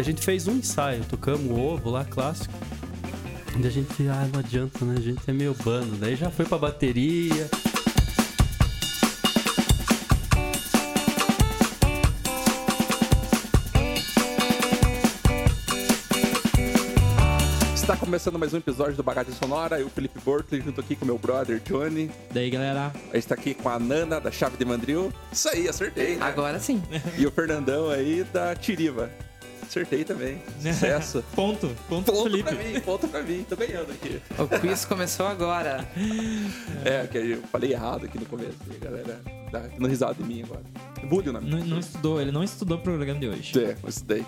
Daí a gente fez um ensaio, tocamos o ovo lá, clássico. Daí a gente, ah, não adianta, né? A gente é meio bando. Daí já foi pra bateria. Está começando mais um episódio do Bagagem Sonora. Eu, Felipe Bortley, junto aqui com meu brother Johnny. Daí, galera. A gente tá aqui com a Nana, da Chave de Mandril. Isso aí, acertei. Né? Agora sim. E o Fernandão aí, da Tiriva. Acertei também. Sucesso. ponto. Ponto, ponto Felipe. pra mim, ponto pra mim. Tô ganhando aqui. O quiz começou agora. É, que eu falei errado aqui no começo. A galera tá dando risada de mim agora. Bullying na Não, não estudou, ele não estudou o programa de hoje. É, eu estudei.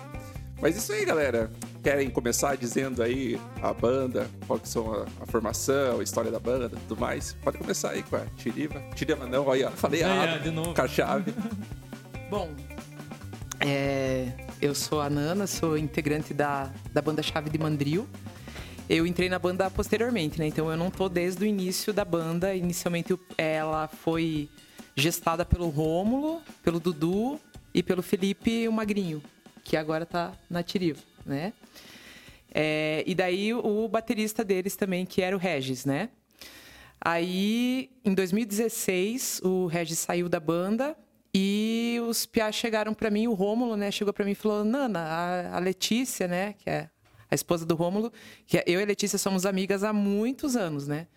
Mas isso aí, galera. Querem começar dizendo aí a banda, qual que são a, a formação, a história da banda, tudo mais? Pode começar aí com a Tiriva. Tiriva não, aí ó, falei errado. ó, de novo. Com a chave. Bom, é, eu sou a Nana, sou integrante da, da banda Chave de Mandril. Eu entrei na banda posteriormente, né? Então eu não tô desde o início da banda. Inicialmente ela foi gestada pelo Rômulo, pelo Dudu e pelo Felipe o Magrinho, que agora tá na Tiriva, né? É, e daí o baterista deles também, que era o Regis, né? Aí, em 2016, o Regis saiu da banda e os piás chegaram para mim, o Rômulo, né, chegou para mim e falou: "Nana, a, a Letícia, né, que é a esposa do Rômulo, que é- eu e a Letícia somos amigas há muitos anos, né?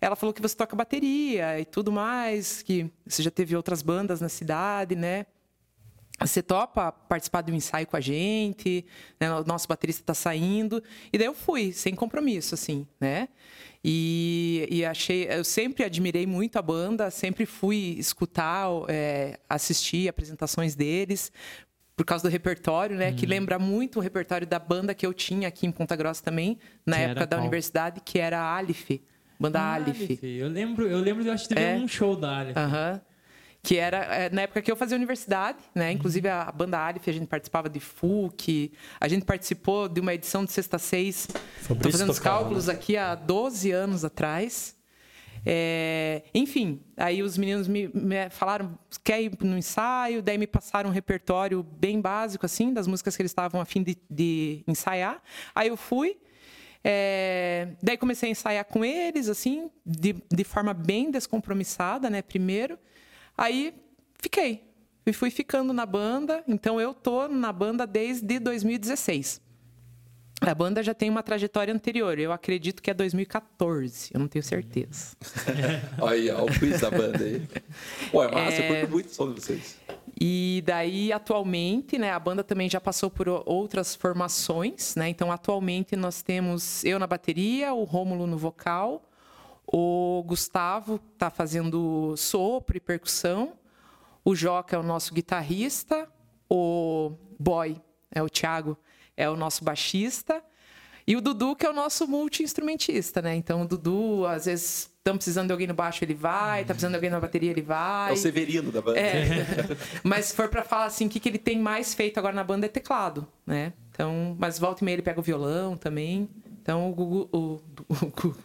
Ela falou que você toca bateria e tudo mais, que você já teve outras bandas na cidade, né? Você topa participar de um ensaio com a gente, né? O nosso baterista está saindo. E daí eu fui, sem compromisso, assim, né? E, e achei... Eu sempre admirei muito a banda, sempre fui escutar, é, assistir apresentações deles, por causa do repertório, né? Uhum. Que lembra muito o repertório da banda que eu tinha aqui em Ponta Grossa também, na Que época da qual? universidade, que era a Alif. Banda Ah. Aleph. Eu lembro, eu lembro de eu acho que teve É. um show da Aleph. Aham. Que era é, na época que eu fazia universidade, né? Inclusive a, banda Alif, a gente participava de FUC, a gente participou de uma edição de Sexta Seis. Estou fazendo os tocava, cálculos aqui há 12 anos atrás. É, enfim, aí os meninos me, me falaram, quer ir no ensaio? Daí me passaram um repertório bem básico, assim, das músicas que eles estavam a fim de, de ensaiar. Aí eu fui, é, daí comecei a ensaiar com eles, assim, de, de forma bem descompromissada, né, primeiro. Aí fiquei. E fui ficando na banda, então eu tô na banda desde 2016. A banda já tem uma trajetória anterior, eu acredito que é 2014, eu não tenho certeza. Olha aí, ó, o quiz da banda aí. Ué, massa, É. eu curto muito o som de vocês. E daí, atualmente, né, a banda também já passou por outras formações, né? Então, atualmente nós temos eu na bateria, o Rômulo no vocal, o Gustavo tá fazendo sopro e percussão, o Joca é o nosso guitarrista, o Boy é o Thiago, é o nosso baixista, e o Dudu, que é o nosso multi-instrumentista, né? Então, o Dudu, às vezes, estamos precisando de alguém no baixo, ele vai, tá precisando de alguém na bateria, ele vai. É o Severino da banda. É. mas se for pra falar assim, o que, que ele tem mais feito agora na banda é teclado, né? Então, mas volta e meia ele pega o violão também. Então, o Gugu. O, o,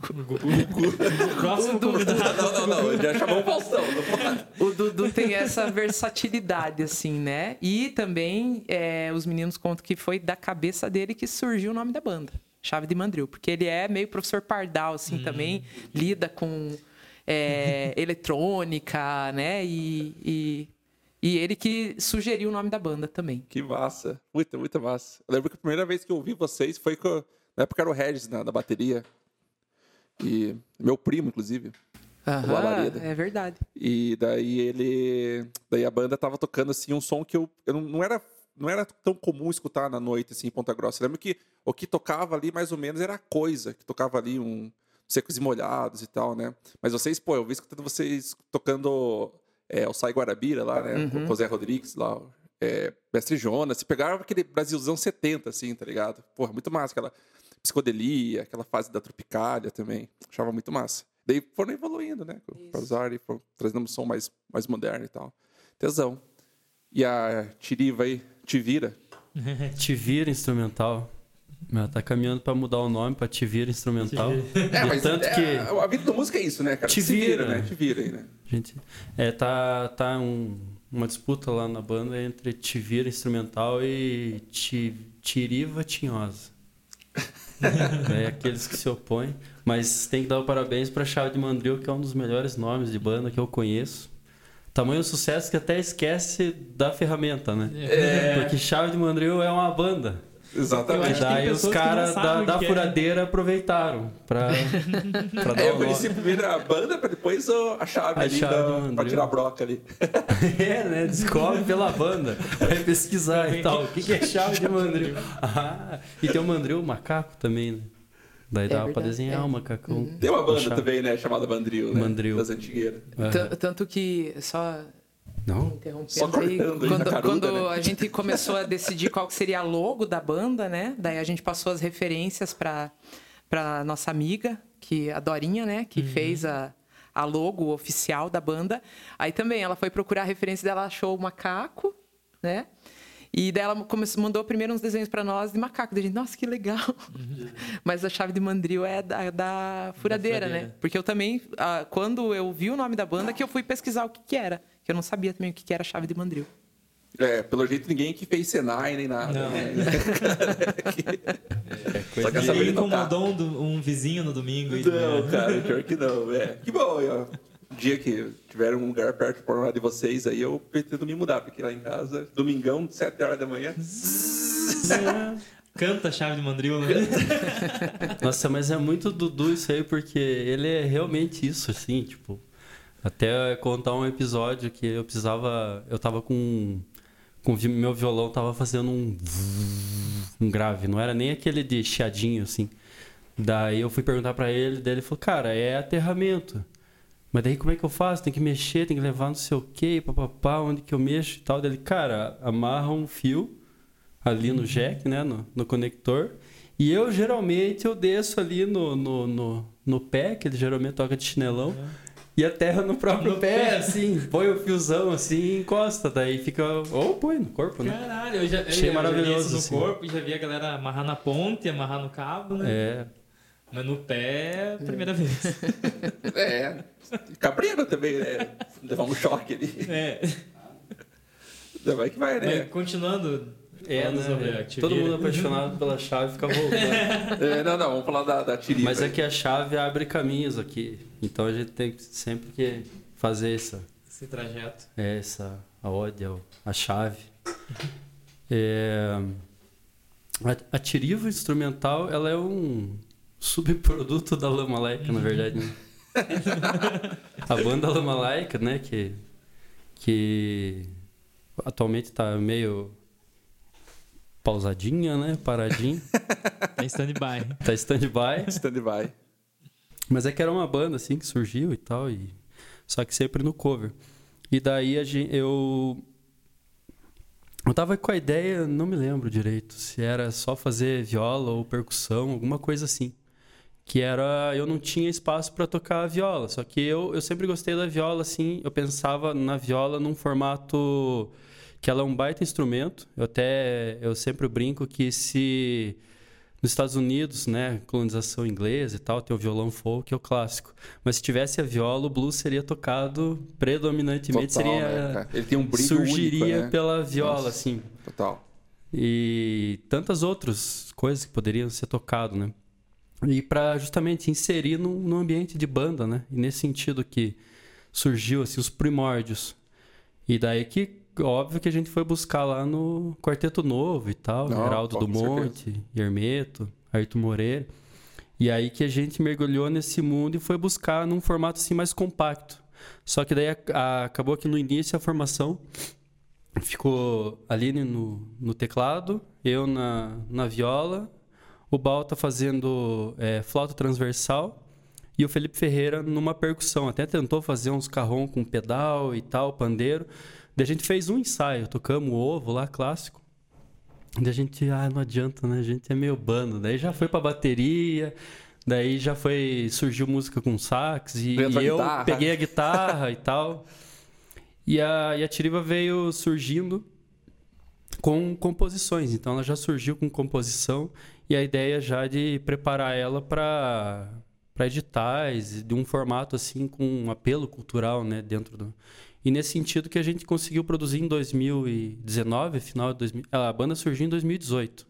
Próximo convidado. Não, não, não, já chamou o Faustão. o Dudu tem essa versatilidade, assim, né? E também é, os meninos contam que foi da cabeça dele que surgiu o nome da banda, Chave de Mandril. Porque ele é meio professor pardal, assim, também. Lida com é, eletrônica, né? E, e, e ele que sugeriu o nome da banda também. Que massa. Muito, muito massa. Eu lembro que a primeira vez que eu ouvi vocês foi com, na época era o Regis na, na bateria. E meu primo, inclusive. Aham, é verdade. E daí ele. Daí a banda tava tocando assim um som que eu, eu não, não era. Não era tão comum escutar na noite, assim, em Ponta Grossa. Eu lembro que o que tocava ali, mais ou menos, era a coisa, que tocava ali um secos e molhados e tal, né? Mas vocês, pô, eu vi escutando vocês tocando é, o Sai Guarabira lá, né? Com o Zé Rodrigues lá, é, Mestre Jonas. Se pegaram aquele Brasilzão 70, assim, tá ligado? Porra, muito massa. Aquela psicodelia, aquela fase da Tropicália também. Achava muito massa. Daí foram evoluindo, né? Pra usar e foram trazendo um som mais, mais moderno e tal. Tesão. E a Tiriva aí, te vira. Te vira instrumental. Ela tá caminhando pra mudar o nome pra Te vira instrumental. De tanto é, que a vida da música é isso, né, cara? Te vira, vira. né? Te vira aí, né? gente é tá tá um uma disputa lá na banda entre Tivira Instrumental e Ti- Tiriva Tinhosa. É aqueles que se opõem. Mas tem que dar o parabéns pra Chave de Mandril, que é um dos melhores nomes de banda que eu conheço. Tamanho sucesso que até esquece da ferramenta, né? Porque Chave de Mandril é uma banda. Eu Exatamente. E daí os caras da, da é. furadeira aproveitaram pra, pra dar É, nome. isso primeiro a banda, pra depois a chave A ali chave da- pra tirar a broca ali. É, né? Descobre pela banda. Vai pesquisar e tal. O que que é chave de mandril? Ah, e tem o mandril macaco também, né? Daí É dava pra verdade, desenhar é. o macacão. Tem uma banda também, né? Chamada Mandril, né? Mandril. Das antigueiras. Tan- Tanto que, só Não? interrompendo Só aí, quando, caruda, quando né? a gente começou a decidir qual que seria a logo da banda, né? Daí a gente passou as referências para para nossa amiga, que a Dorinha, né, que fez a a logo oficial da banda. Aí também ela foi procurar a referência dela, achou o macaco, né? E daí ela começou, mandou primeiro uns desenhos para nós de macaco. Daí a gente, nossa, que legal. Mas a chave de mandril é da, da furadeira, né? furadeira. Porque eu também, ah, quando eu vi o nome da banda, que eu fui pesquisar o que, que era. Que eu não sabia também o que, que era chave de mandril. É, pelo jeito ninguém que fez Senai nem nada. Não. né? É Só coisa de- saber Ele incomodou um, do- um vizinho no domingo. e- Não, cara, pior que não. É. Que bom, ó. Um dia que tiver um lugar perto por lá de vocês, aí eu pretendo me mudar, porque lá em casa, domingão, 7 horas da manhã. Canta a chave de mandril, né? Nossa, mas é muito Dudu isso aí, porque ele é realmente isso, assim, tipo. Até contar um episódio que eu precisava. Eu tava com. com meu violão tava fazendo um. um grave, não era nem aquele de chiadinho, assim. Daí eu fui perguntar pra ele, daí ele falou, cara, é aterramento. Mas daí como é que eu faço? Tem que mexer, tem que levar não sei o quê, papapá, onde que eu mexo e tal. Daí ele, cara, amarra um fio ali no jack, né, no, no conector. E eu geralmente eu desço ali no, no, no, no pé, que ele geralmente toca de chinelão, e aterra no próprio No pé, pé. assim, põe o fiozão assim e encosta. Daí fica. Ou põe no corpo, né? Caralho, eu já, eu Achei já vi maravilhoso, isso no assim. corpo, já vi a galera amarrar na ponte, amarrar no cabo, né? É. Mas no pé, primeira vez. É. Cabreiro também, né? Levar um choque ali. É. Vai que vai, né? Mas continuando, É, né? ativeira. Todo mundo apaixonado pela chave fica voltando. É, não, não, vamos falar da, da tiriva. Mas é que a chave abre caminhos aqui. Então a gente tem que sempre que fazer essa, Esse trajeto. é, essa a ao- a chave. É, a, a tiriva instrumental ela é um subproduto da Lama Laica, na verdade. né? a banda Lama Laica, né, que, que atualmente está meio pausadinha, né, paradinha, Tá em stand-by. tá stand-by. Stand-by. Mas é que era uma banda assim que surgiu e tal, e só que sempre no cover. E daí a gente, eu eu tava com a ideia, não me lembro direito, se era só fazer viola ou percussão, alguma coisa assim. Que era eu não tinha espaço para tocar a viola, só que eu, eu sempre gostei da viola assim, eu pensava na viola num formato que ela é um baita instrumento. Eu até eu sempre brinco que se nos Estados Unidos, né, colonização inglesa e tal, tem o violão folk, que é o clássico. Mas se tivesse a viola, o blues seria tocado predominantemente Total, seria né? Ele tem um brilho surgiria único, né? pela viola, Nossa. assim. Total. E tantas outras coisas que poderiam ser tocado, né? E para justamente inserir no, no ambiente de banda, né? E nesse sentido que surgiu assim os primórdios. E daí que óbvio que a gente foi buscar lá no Quarteto Novo e tal, Não, Geraldo do Monte, Hermeto, Arthur Moreira. E aí que a gente mergulhou nesse mundo e foi buscar num formato assim mais compacto. Só que daí a- a- acabou que no início a formação ficou a Aline no, no teclado, eu na, na viola, o Bal tá fazendo é, flauta transversal e o Felipe Ferreira numa percussão. Até tentou fazer uns carrom com pedal e tal, pandeiro. Daí a gente fez um ensaio, tocamos o ovo lá, clássico. Daí a gente, ah, não adianta, né? A gente é meio bando. Daí já foi pra bateria, daí já foi, surgiu música com sax e, e eu guitarra. peguei a guitarra e tal. E a, e a Tiriva veio surgindo com composições. Então ela já surgiu com composição e a ideia já de preparar ela para para editais de um formato assim com um apelo cultural, né, dentro do E nesse sentido que a gente conseguiu produzir em 2019, final de 2000, a banda surgiu em 2018.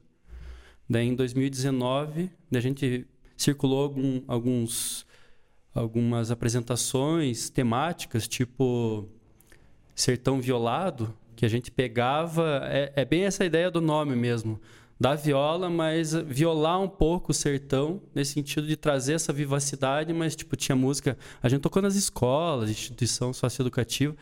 Daí em 2019, a gente circulou algum, alguns algumas apresentações temáticas, tipo Sertão Violado, que a gente pegava. É, é bem essa ideia do nome mesmo. Da viola, mas violar um pouco o sertão, nesse sentido de trazer essa vivacidade, mas tipo, tinha música. A gente tocou nas escolas, instituição socioeducativa.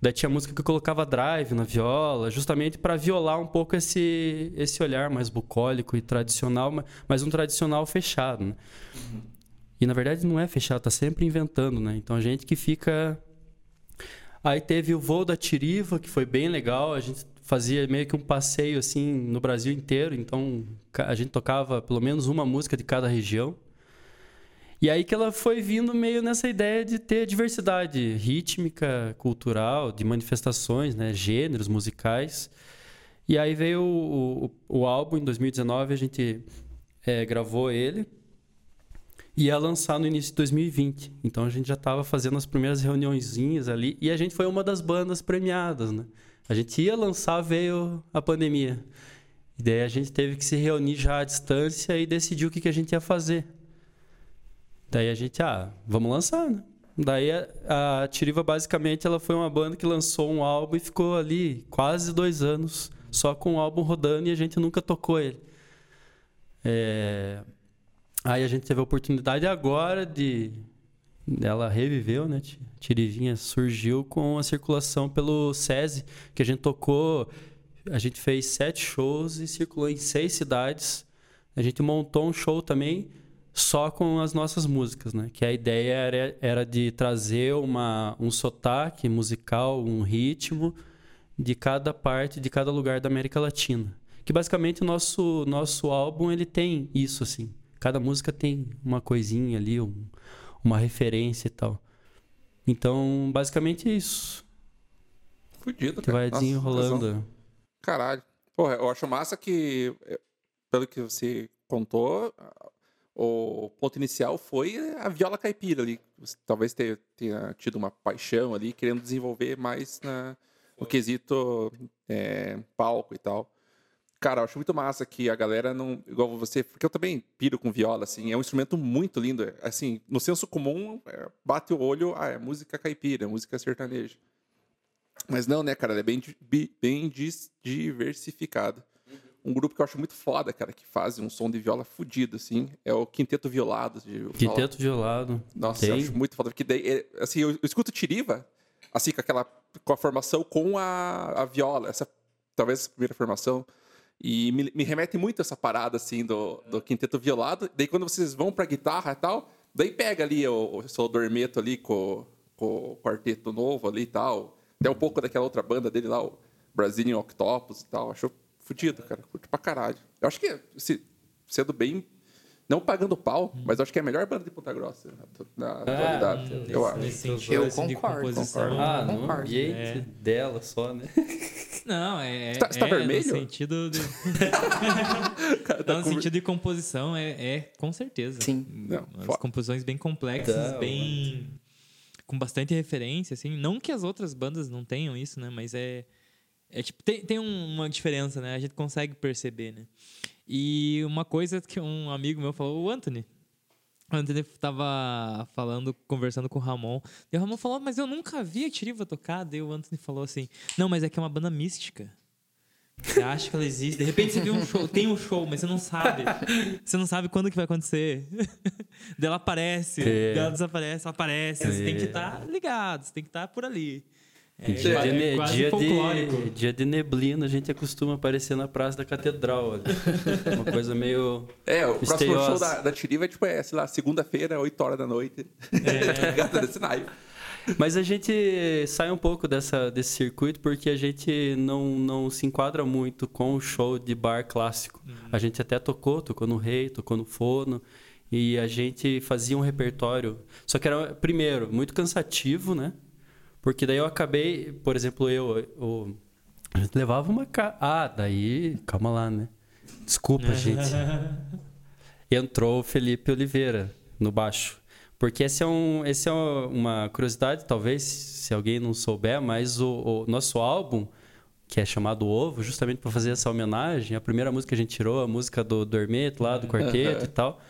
Daí tinha música que colocava drive na viola, justamente para violar um pouco esse, esse olhar mais bucólico e tradicional, mas um tradicional fechado. Né? Uhum. E na verdade não é fechado, tá sempre inventando, né? Então a gente que fica. Aí teve o voo da Tiriva, que foi bem legal. A gente fazia meio que um passeio assim no Brasil inteiro. Então a gente tocava pelo menos uma música de cada região. E aí que ela foi vindo meio nessa ideia de ter diversidade rítmica, cultural, de manifestações, né? gêneros musicais. E aí veio o, o, o álbum em 2019, a gente é, gravou ele ia lançar no início de 2020. Então a gente já estava fazendo as primeiras reuniõezinhas ali e a gente foi uma das bandas premiadas, né? A gente ia lançar, veio a pandemia. E daí a gente teve que se reunir já à distância e decidir o que, que a gente ia fazer. Daí a gente, ah, vamos lançar, né? Daí a, a Tiriva basicamente ela foi uma banda que lançou um álbum e ficou ali quase dois anos só com o álbum rodando e a gente nunca tocou ele. É, Aí a gente teve a oportunidade agora de. Ela reviveu, né? Tirivinha surgiu com a circulação pelo SESI, que a gente tocou. A gente fez sete shows e circulou em seis cidades. A gente montou um show também só com as nossas músicas, né? Que a ideia era, era de trazer uma, um sotaque musical, um ritmo de cada parte, de cada lugar da América Latina. Que basicamente o nosso, nosso álbum ele tem isso, assim. Cada música tem uma coisinha ali, um, uma referência e tal. Então, basicamente é isso. Fudido, que vai desenrolando. Caralho. Porra, eu acho massa que, é, pelo que você contou, o ponto inicial foi a viola caipira ali. Você talvez tenha, tenha tido uma paixão ali, querendo desenvolver mais na, no quesito é, palco e tal. Cara, eu acho muito massa que a galera não. Igual você, porque eu também piro com viola, assim. É um instrumento muito lindo. Assim, no senso comum, é, bate o olho, ah, é música caipira, é música sertaneja. Mas não, né, cara? Ela é bem, bem diversificado. Um grupo que eu acho muito foda, cara, que faz um som de viola fudido, assim, é o Quinteto Violado. Quinteto Violado. Nossa, Tem? eu acho muito foda. Porque daí, é, assim, eu, eu escuto Tiriva, assim, com aquela. com a formação com a, a viola. Essa talvez a primeira formação. E me, me, remete muito essa parada, assim, do, do quinteto violado. Daí quando vocês vão pra guitarra e tal, daí pega ali o, o seu dormeto ali com, com o quarteto novo ali e tal. Até um pouco daquela outra banda dele lá, o Brazilian Octopus e tal. Achou fudido, cara. Curto pra caralho. Eu acho que, se, sendo bem não pagando pau, hum. mas acho que é a melhor banda de Ponta Grossa na ah, atualidade. Hum, eu acho. Eu concordo. concordo. Ah, não, concordo. jeito é. dela só, né? Não, é. Você tá, você tá é vermelho? No sentido de. tá no sentido de composição, é, é com certeza. Sim. Não, As composições bem complexas, bem. com bastante referência, assim. Não que as outras bandas não tenham isso, né? Mas é. É tipo, tem, tem uma diferença, né? A gente consegue perceber, né? E uma coisa que um amigo meu falou, o Anthony. O Anthony estava falando, conversando com o Ramon. E o Ramon falou, mas eu nunca vi a Tiriva tocar. Daí o Anthony falou assim: Não, mas é que é uma banda mística. Você acha que ela existe. De repente você viu um show, tem um show, mas você não sabe. Você não sabe quando que vai acontecer. daí ela aparece, é. ela desaparece, ela aparece. É. Você tem que estar tá ligado, você tem que estar tá por ali. É, dia, é, de, dia, de, dia de neblina, a gente acostuma aparecer na Praça da Catedral. Ali. Uma coisa meio. É, o próximo show da, da Tiriva é tipo, é, sei lá, segunda-feira, 8 horas da noite. É. tá desse Mas a gente sai um pouco dessa, desse circuito porque a gente não, não se enquadra muito com o show de bar clássico. Uhum. A gente até tocou, tocou no Rei, tocou no Fono. E a gente fazia um repertório. Só que era, primeiro, muito cansativo, né? Porque daí eu acabei, por exemplo, eu, eu a gente levava uma ca... Ah, daí, calma lá, né? Desculpa, gente. Entrou o Felipe Oliveira no baixo. Porque esse é, um, esse é uma curiosidade, talvez, se alguém não souber, mas o, o nosso álbum, que é chamado Ovo, justamente para fazer essa homenagem, a primeira música que a gente tirou, a música do Dormeto lá, do quarteto e tal.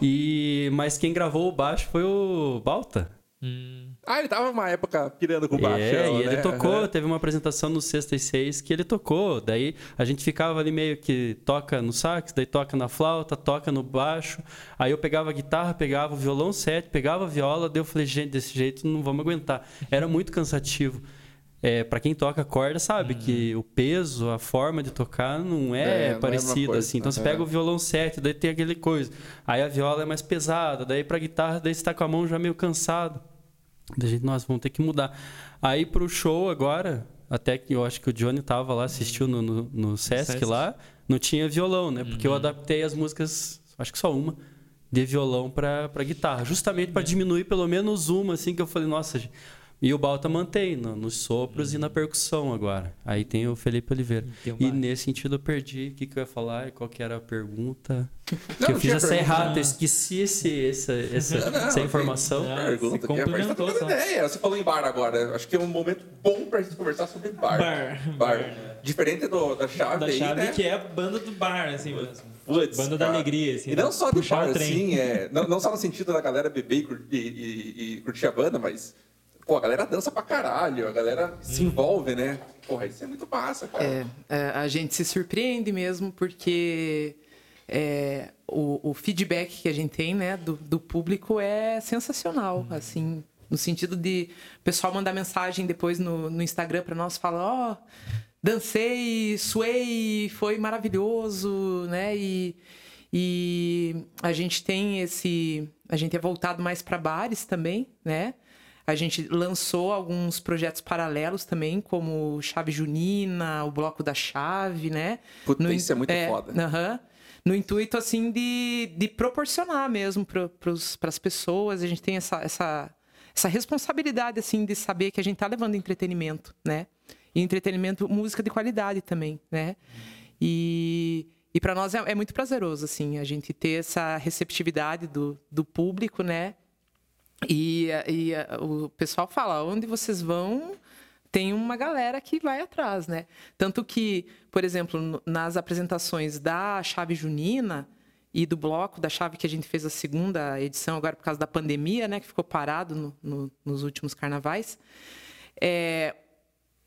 E, mas quem gravou o baixo foi o Balta. Hum. Ah, ele tava uma época pirando com baixo. É, e ele né? tocou, teve uma apresentação no Sexta e Seis que ele tocou. Daí a gente ficava ali meio que toca no sax, daí toca na flauta, toca no baixo. Aí eu pegava a guitarra, pegava o violão sete, pegava a viola, daí eu falei, gente, desse jeito não vamos aguentar. Era muito cansativo. É, para quem toca corda sabe que o peso, a forma de tocar não é, é parecida assim. Então você pega o violão 7, daí tem aquele coisa. Aí a viola é mais pesada, daí para guitarra daí você tá com a mão já meio cansado. Da gente, nós vamos ter que mudar. Aí pro show agora, até que eu acho que o Johnny tava lá, assistiu no, no, no Sesc, Sesc, lá, não tinha violão, né? Porque uhum. eu adaptei as músicas, acho que só uma, de violão para guitarra, justamente para diminuir pelo menos uma, assim, que eu falei, nossa, e o Balta mantém no, nos sopros uhum. e na percussão agora. Aí tem o Felipe Oliveira. E nesse sentido eu perdi o que, que eu ia falar e qual que era a pergunta. Não, que eu fiz essa errada, eu esqueci esse, essa, essa, não, essa informação. Não, pergunta, você complementou, tá ideia. Você falou em bar agora. Acho que é um momento bom pra gente conversar sobre bar. Bar. bar. bar. Diferente do, da chave Da aí, chave né? que é a banda do bar, assim Putz, banda da alegria, assim. E não só do bar, assim, é, não, não só no sentido da galera beber e, e, e curtir a banda, mas pô, a galera dança pra caralho, a galera se envolve, né? Porra, isso é muito massa, cara. É, é a gente se surpreende mesmo porque é, o, o, feedback que a gente tem, né, do, do público é sensacional, hum. assim, no sentido de o pessoal mandar mensagem depois no, no Instagram para nós, falar, ó, oh, dancei, suei, foi maravilhoso, né, e, e a gente tem esse, a gente é voltado mais para bares também, né, a gente lançou alguns projetos paralelos também, como Chave Junina, o Bloco da Chave, né? Puta, no, isso é muito é, foda. Uh -huh, no intuito, assim, de, de proporcionar mesmo para as pessoas. A gente tem essa, essa, essa responsabilidade, assim, de saber que a gente está levando entretenimento, né? E entretenimento, música de qualidade também, né? E... E para nós é, é, muito prazeroso, assim, a gente ter essa receptividade do, do público, né? E, e o pessoal fala, onde vocês vão, tem uma galera que vai atrás, né? Tanto que, por exemplo, nas apresentações da Chave Junina e do bloco da Chave que a gente fez a segunda edição agora por causa da pandemia, né? Que ficou parado no, no, nos últimos carnavais. É,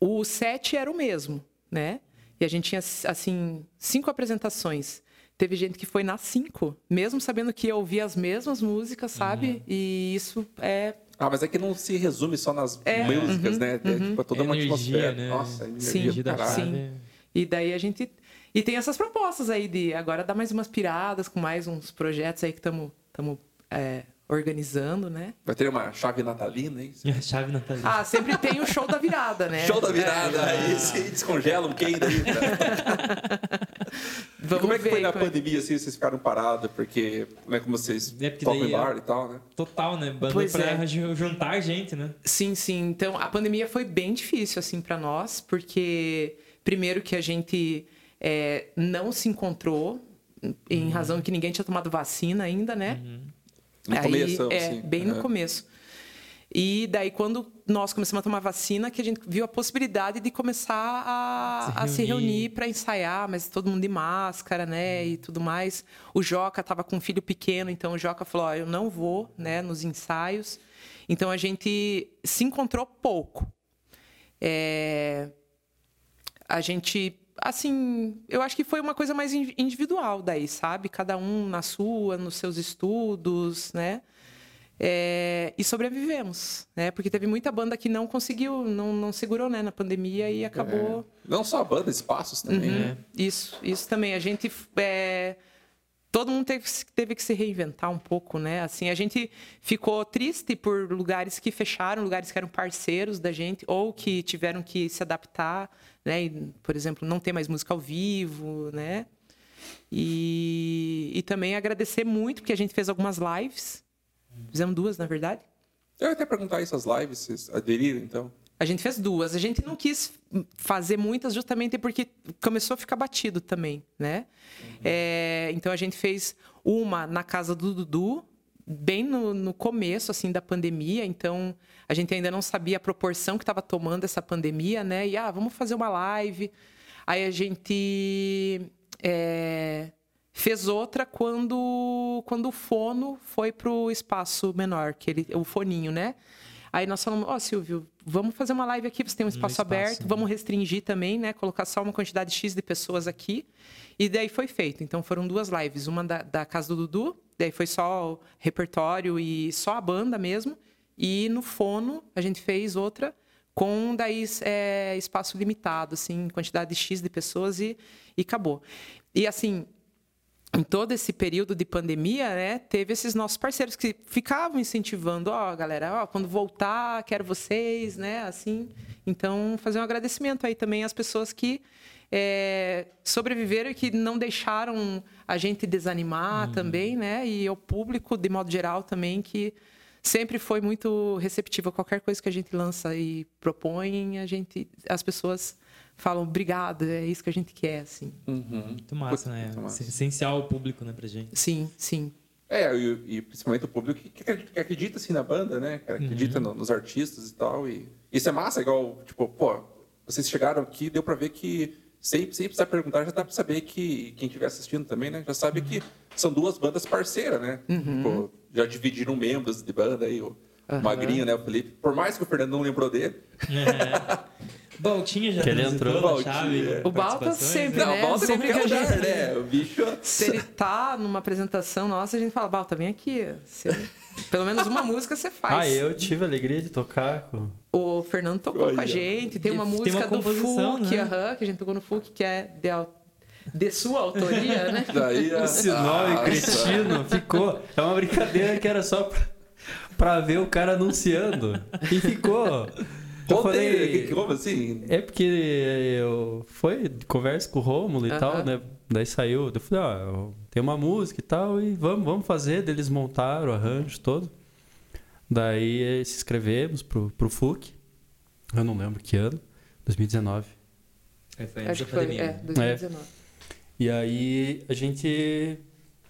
o set era o mesmo, né? E a gente tinha, assim, cinco apresentações. Teve gente que foi nas cinco, mesmo sabendo que ia ouvir as mesmas músicas, sabe? Uhum. E isso é. Ah, mas é que não se resume só nas é, músicas, uhum, né? É, uhum. tipo, é toda uma energia, atmosfera. Né? Nossa, energia sim, sim. E daí a gente. E tem essas propostas aí de agora dar mais umas piradas com mais uns projetos aí que estamos é, organizando, né? Vai ter uma chave natalina, hein? É, chave natalina. Ah, sempre tem o show da virada, né? show da virada, é. aí se descongela um quem daí. Vamos como é que ver, foi na pandemia, assim, vocês ficaram parados? Porque, né, como vocês é tocam bar e tal, né? Total, né? Banda pois pra é. juntar gente, né? Sim, sim. Então, a pandemia foi bem difícil, assim, para nós, porque, primeiro que a gente é, não se encontrou, em uhum. razão que ninguém tinha tomado vacina ainda, né? Uhum. No Aí, começo, é, assim. bem no começo. E daí, quando nós começamos a tomar vacina, que a gente viu a possibilidade de começar a se reunir, reunir para ensaiar, mas todo mundo de máscara, né, e tudo mais. O Joca estava com um filho pequeno, então o Joca falou: oh, eu não vou, né, nos ensaios. Então a gente se encontrou pouco. É... A gente assim, eu acho que foi uma coisa mais individual daí, sabe? Cada um na sua, nos seus estudos, né? É, e sobrevivemos, né? Porque teve muita banda que não conseguiu, não, não segurou, né, na pandemia e acabou. É. Não só a banda, espaços também, uhum. né? Isso, isso também. A gente é, todo mundo teve, teve que se reinventar um pouco, né? Assim, a gente ficou triste por lugares que fecharam, lugares que eram parceiros da gente ou que tiveram que se adaptar, né? E, por exemplo, não ter mais música ao vivo, né? E, e também agradecer muito porque a gente fez algumas lives, fizemos duas, na verdade. Eu ia até perguntar isso, as lives, vocês aderiram, então? A gente fez duas. A gente não quis fazer muitas justamente porque começou a ficar batido também, né? Uhum. É, então a gente fez uma na casa do Dudu, bem no, no começo assim da pandemia, então a gente ainda não sabia a proporção que estava tomando essa pandemia, né? E ah, vamos fazer uma live. Aí a gente é, fez outra quando quando o fono foi para o espaço menor, que ele, o foninho, né? Aí nós falamos, ó, oh, Silvio, vamos fazer uma live aqui, você tem um espaço, espaço aberto, né? vamos restringir também, né? Colocar só uma quantidade X de pessoas aqui. E daí foi feito. Então foram duas lives, uma da, da casa do Dudu, daí foi só o repertório e só a banda mesmo. E no fono a gente fez outra com daí é, espaço limitado, assim, quantidade X de pessoas e, e acabou. E assim, em todo esse período de pandemia, né, teve esses nossos parceiros que ficavam incentivando, ó, oh, galera, ó, quando voltar, quero vocês, né, assim. Então, fazer um agradecimento aí também às pessoas que é, sobreviveram e que não deixaram a gente desanimar uhum. também, né, e ao público, de modo geral, também, que sempre foi muito receptivo a qualquer coisa que a gente lança e propõe, a gente, as pessoas falam obrigado, é isso que a gente quer, assim. Uhum. Muito massa, né? Muito massa. Essencial o público, né, pra gente. Sim, sim. É, e, e principalmente o público que, que, acredita, assim, na banda, né? Que acredita uhum. no, nos artistas e tal. E isso é massa, igual, tipo, pô, vocês chegaram aqui, deu pra ver que sem, sem precisar perguntar, já dá pra saber que quem estiver assistindo também, né? Já sabe uhum. que são duas bandas parceiras, né? Uhum. Tipo, já dividiram membros de banda aí, o Magrinho, né? O Felipe. Por mais que o Fernando não lembrou dele. É. Baltinha já que ele entrou. Baltinha. Chave, o Balta sempre, não, né? Balta é sempre que a gente... né? O bicho... Se ele tá numa apresentação nossa, a gente fala, Balta, vem aqui. Você... Pelo menos uma música você faz. Ah, eu tive a alegria de tocar com... O Fernando tocou Olha. com a gente. Tem uma Tem música uma do Fuc, né? uh -huh, que a gente tocou no Fuc, que é de, de sua autoria, né? Daí, Esse nome cretino ficou... É uma brincadeira que era só pra, pra ver o cara anunciando. E ficou... Eu falei, como assim? É porque eu foi conversa com o Rômulo e uh -huh. tal, né? Daí saiu, eu falei, ó, tem uma música e tal, e vamos, vamos fazer. eles montaram o arranjo todo. Daí se inscrevemos pro, pro FUC. Eu não lembro que ano. 2019. É, foi Acho que foi, é, 2019. É. E aí a gente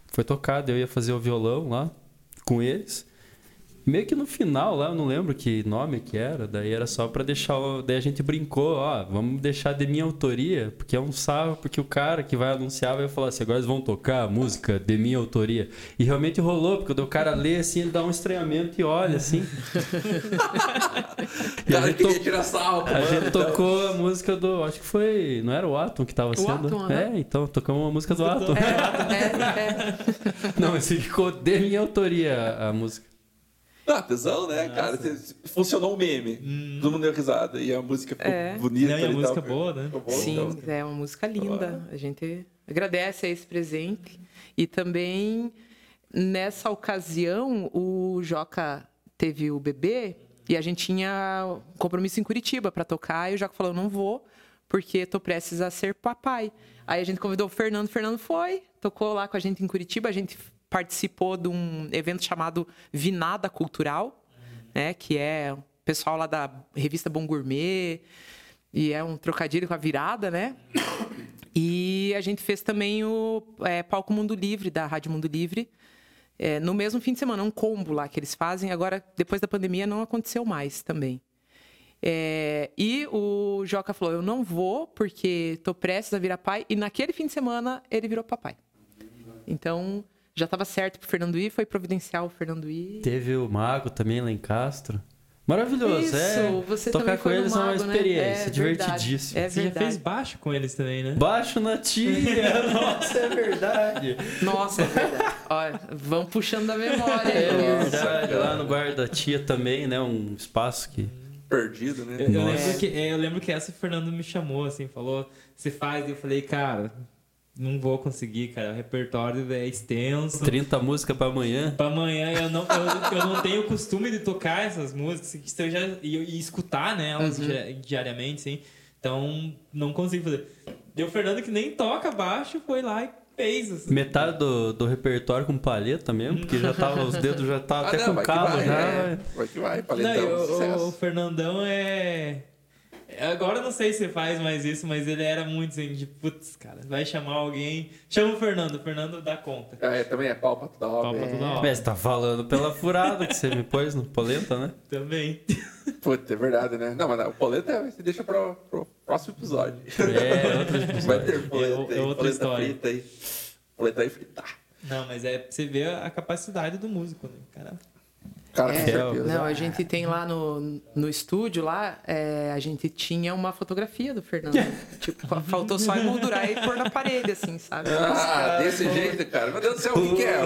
foi tocado, eu ia fazer o violão lá com eles. Meio que no final lá, eu não lembro que nome que era, daí era só para deixar. Daí a gente brincou, ó, vamos deixar de minha autoria, porque é um sarro, porque o cara que vai anunciar vai falar assim, agora eles vão tocar a música de minha autoria. E realmente rolou, porque o cara lê assim, ele dá um estranhamento e olha assim. e a gente, to... tirar sarro, a gente então. tocou a música do. Acho que foi. Não era o Atom que tava o sendo? Atom, é, né? então tocamos uma música do Atom. É, é, é. Não, mas ficou de minha autoria a música. Ah, tesão, né, Nossa. cara? Funcionou um meme. Hum. Todo mundo deu risada. E a música ficou é. bonita. Não, e a música tal. boa, né? Boa, Sim, então. é uma música linda. A gente agradece a esse presente. E também, nessa ocasião, o Joca teve o bebê e a gente tinha um compromisso em Curitiba para tocar. E o Joca falou: não vou, porque tô prestes a ser papai. Aí a gente convidou o Fernando, o Fernando foi, tocou lá com a gente em Curitiba. A gente participou de um evento chamado Vinada Cultural, né, que é o pessoal lá da revista Bom Gourmet, e é um trocadilho com a virada, né? E a gente fez também o é, Palco Mundo Livre, da Rádio Mundo Livre, é, no mesmo fim de semana, um combo lá que eles fazem. Agora, depois da pandemia, não aconteceu mais também. É, e o Joca falou: Eu não vou porque estou prestes a virar pai. E naquele fim de semana, ele virou papai. Então, já estava certo pro Fernando ir, foi providencial o Fernando ir. Teve o Mago também lá em Castro. Maravilhoso, Isso, é. Você Tocar com eles Mago, é uma experiência, né? é, divertidíssima. É você já fez baixo com eles também, né? Baixo na tia! Nossa, é verdade. Nossa, é verdade. Olha, vamos puxando da memória. É verdade, lá no bar da tia também, né? Um espaço que perdido, né? Eu, eu, lembro que, eu lembro que essa o Fernando me chamou, assim, falou, você faz, e eu falei, cara, não vou conseguir, cara. O repertório é extenso. 30 músicas para amanhã. Para amanhã eu não, eu, eu, não tenho o costume de tocar essas músicas eu já, e, e escutar né, elas uhum. diariamente, sim. Então não consigo fazer. E o Fernando que nem toca baixo foi lá e fez. Assim. Metade do, do repertório com palheta mesmo, porque já tava, os dedos já estavam ah, até não, com calo vai, já. É. Vai que vai, paletão. Não, o, o Fernandão é Agora eu não sei se faz mais isso, mas ele era muito assim, de putz, cara, vai chamar alguém. Chama o Fernando, o Fernando dá conta. É, também é pau pra toda Pau obra. pra É. toda hora. Mas você tá falando pela furada que você me pôs no polenta, né? Também. Puta, é verdade, né? Não, mas não, o polenta você deixa pro, pro próximo episódio. É, outro Vai episódio. ter polenta É aí, outra polenta história. frita aí. Polenta aí fritar. Não, mas é pra você ver a capacidade do músico, né? Cara, Cara, É, certeza. não, a gente tem lá no, no estúdio, lá, é, a gente tinha uma fotografia do Fernando. tipo, faltou só emoldurar e pôr na parede, assim, sabe? Ah, desse jeito, cara. Meu Deus do céu, o que, que é?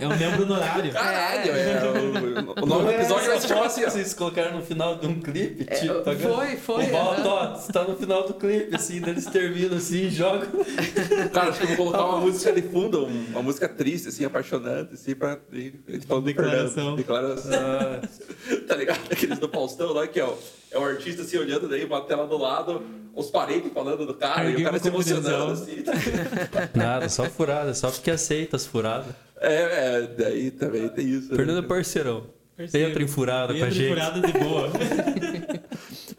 é um membro honorário. Caralho, é. O, o nome do episódio vai se chamar assim. Vocês colocaram no final de um clipe, tipo, tá foi, foi, O Balto, aham. ó, você tá no final do clipe, assim, daí eles terminam assim e jogam. Cara, acho que eu vou colocar uma música de fundo, um- uma música triste, assim, apaixonante, assim, pra. Ele falando do Declaração. Fernando. Declaração. tá ligado? Aqueles do Faustão lá, que é o, é o artista assim olhando daí, uma tela do lado, os parentes falando do cara, e o cara se emocionando, assim. Nada, só furada, só porque aceita as furadas. É, é, daí também tem isso. né? Fernando é parceirão. Parceiro. Entra em furada com a Entra em gente. furada de boa.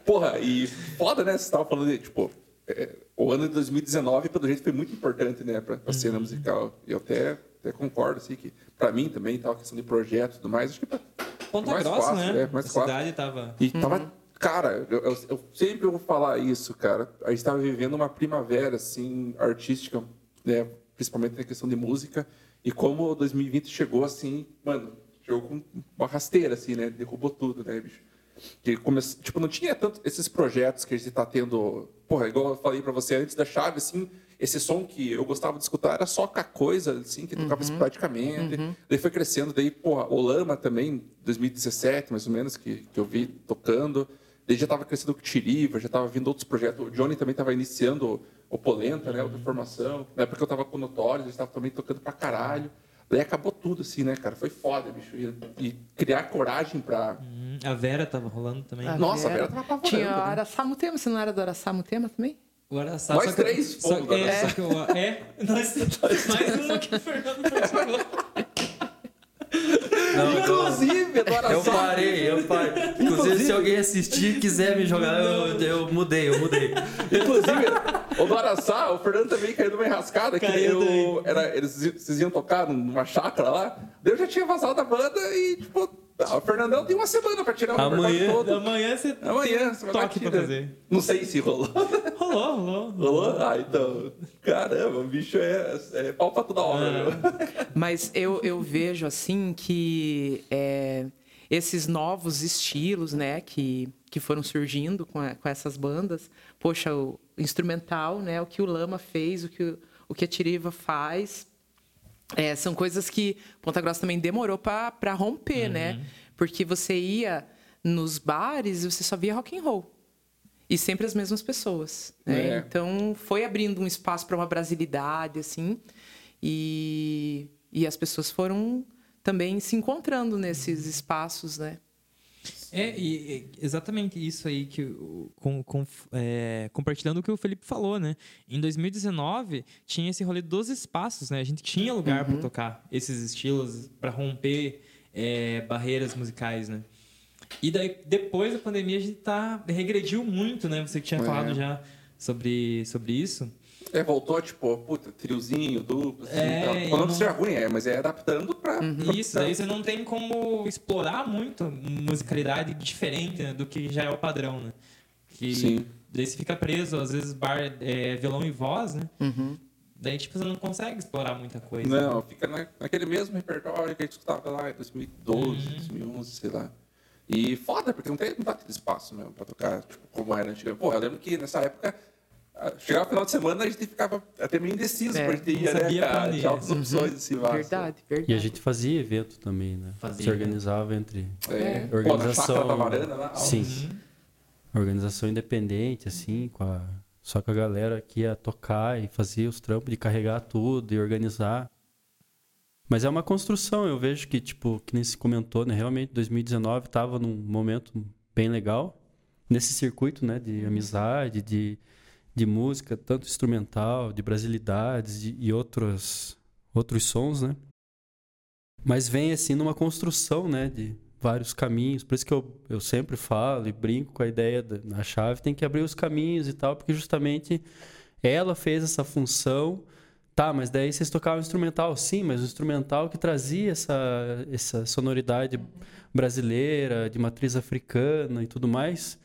Porra, e foda, né? Você tava falando de, tipo, é, o ano de 2019, pelo jeito, foi muito importante, né, pra Uhum. cena musical. E eu até, até concordo, assim, que pra mim também, tal, questão de projetos e tudo mais, acho que pra, Ponta mais Grossa, fácil, né? é, mais a fácil. cidade tava. E tava. Cara, eu, eu- eu sempre vou falar isso, cara. A gente tava vivendo uma primavera, assim, artística, né? Principalmente na questão de música. E como 2020 chegou, assim, mano, chegou com uma rasteira, assim, né? Derrubou tudo, né, bicho? Que come... Tipo, não tinha tanto esses projetos que a gente tá tendo. Porra, igual eu falei pra você antes da chave, assim, esse som que eu gostava de escutar era só com a coisa, assim, que tocava esporadicamente. Daí foi crescendo, daí, porra, o Lama também, 2017, mais ou menos, que, que eu vi tocando. Daí já tava crescendo o Tiriva, já tava vindo outros projetos. O Johnny também tava iniciando o Polenta, né? Outra formação. Na época eu tava com o Notorious, eles tava também tocando pra caralho. Daí acabou tudo, assim, né, cara? Foi foda, bicho. E, e criar coragem pra. Hum, a Vera tava rolando também. A Nossa, a Vera tava apavorando, Tinha né? a Araçá Mutema, você não era do Araçá Mutema também? O Araçá, Nós só que- três só, fomos, é, só que é, nós mais uma que o Fernando participou. Não, Inclusive, Eduardo Eu parei, eu parei. Inclusive, se alguém assistir e quiser me jogar, eu, eu mudei, eu mudei. Inclusive, o do Araçá, o Fernando também caiu numa enrascada que eu, era, eles, vocês iam tocar numa chácara lá. Eu já tinha vazado da banda e, tipo, ah, o Fernandão tem uma semana pra tirar o Amanhã- todo. Amanhã você Amanhã, vai lá toque pra fazer. Não sei se rolou. Rolou, rolou. Rolou? Ah, então. Caramba, o bicho é, é pau pra toda obra, meu. Mas eu, eu vejo assim que é, esses novos estilos, né, que, que foram surgindo com, a- com essas bandas, poxa, o instrumental, né, o que o Lama fez, o que, o- o que a Tiriva faz, é, são coisas que Ponta Grossa também demorou para romper, né? Porque você ia nos bares e você só via rock and roll. E sempre as mesmas pessoas. Né? É. Então foi abrindo um espaço para uma brasilidade, assim. E, e as pessoas foram também se encontrando nesses espaços, né? É, e, exatamente isso aí que com, com, é, compartilhando o que o Felipe falou, né? Em 2019 tinha esse rolê dos espaços, né? A gente tinha lugar para tocar esses estilos, para romper é, barreiras musicais, né? E daí depois da pandemia a gente tá regrediu muito, né? Você que tinha É. falado já sobre sobre isso. É, voltou, tipo, puta, triozinho, duplo, assim. É, tal. Falando não- seja ruim, é, mas é adaptando pra. pra- Isso, daí você não tem como explorar muito musicalidade diferente né, do que já é o padrão, né? Que Sim. Daí você fica preso, às vezes, bar, é, violão e voz, né? Uhum. Daí, tipo, você não consegue explorar muita coisa. Não, fica na- naquele mesmo repertório que a gente escutava lá em 2012, Uhum. 2011, sei lá. E foda, porque não tem não dá aquele espaço mesmo pra tocar, tipo, como era antigamente. Porra, eu lembro que nessa época, chegava o final de semana, a gente ficava até meio indeciso É, ir, não né, cara? Tinha ir. outras opções, assim, várias. Verdade, verdade. E a gente fazia evento também, né? Fazia. Se organizava entre É. Pô, organização. da Varanda, lá. Sim. Uhum. Organização independente, assim, com a... só com a galera que ia tocar e fazia os trampos de carregar tudo e organizar. Mas é uma construção, eu vejo que, tipo, que nem se comentou, né? Realmente 2019 estava num momento bem legal nesse circuito, né? De amizade, de, de música, tanto instrumental, de brasilidades de- e outros, outros sons, né? Mas vem, assim, numa construção, né? De, vários caminhos. Por isso que eu, eu sempre falo e brinco com a ideia da chave, tem que abrir os caminhos e tal, porque justamente ela fez essa função. Tá, mas daí vocês tocavam instrumental, sim, mas o instrumental que trazia essa, essa sonoridade brasileira, de matriz africana e tudo mais,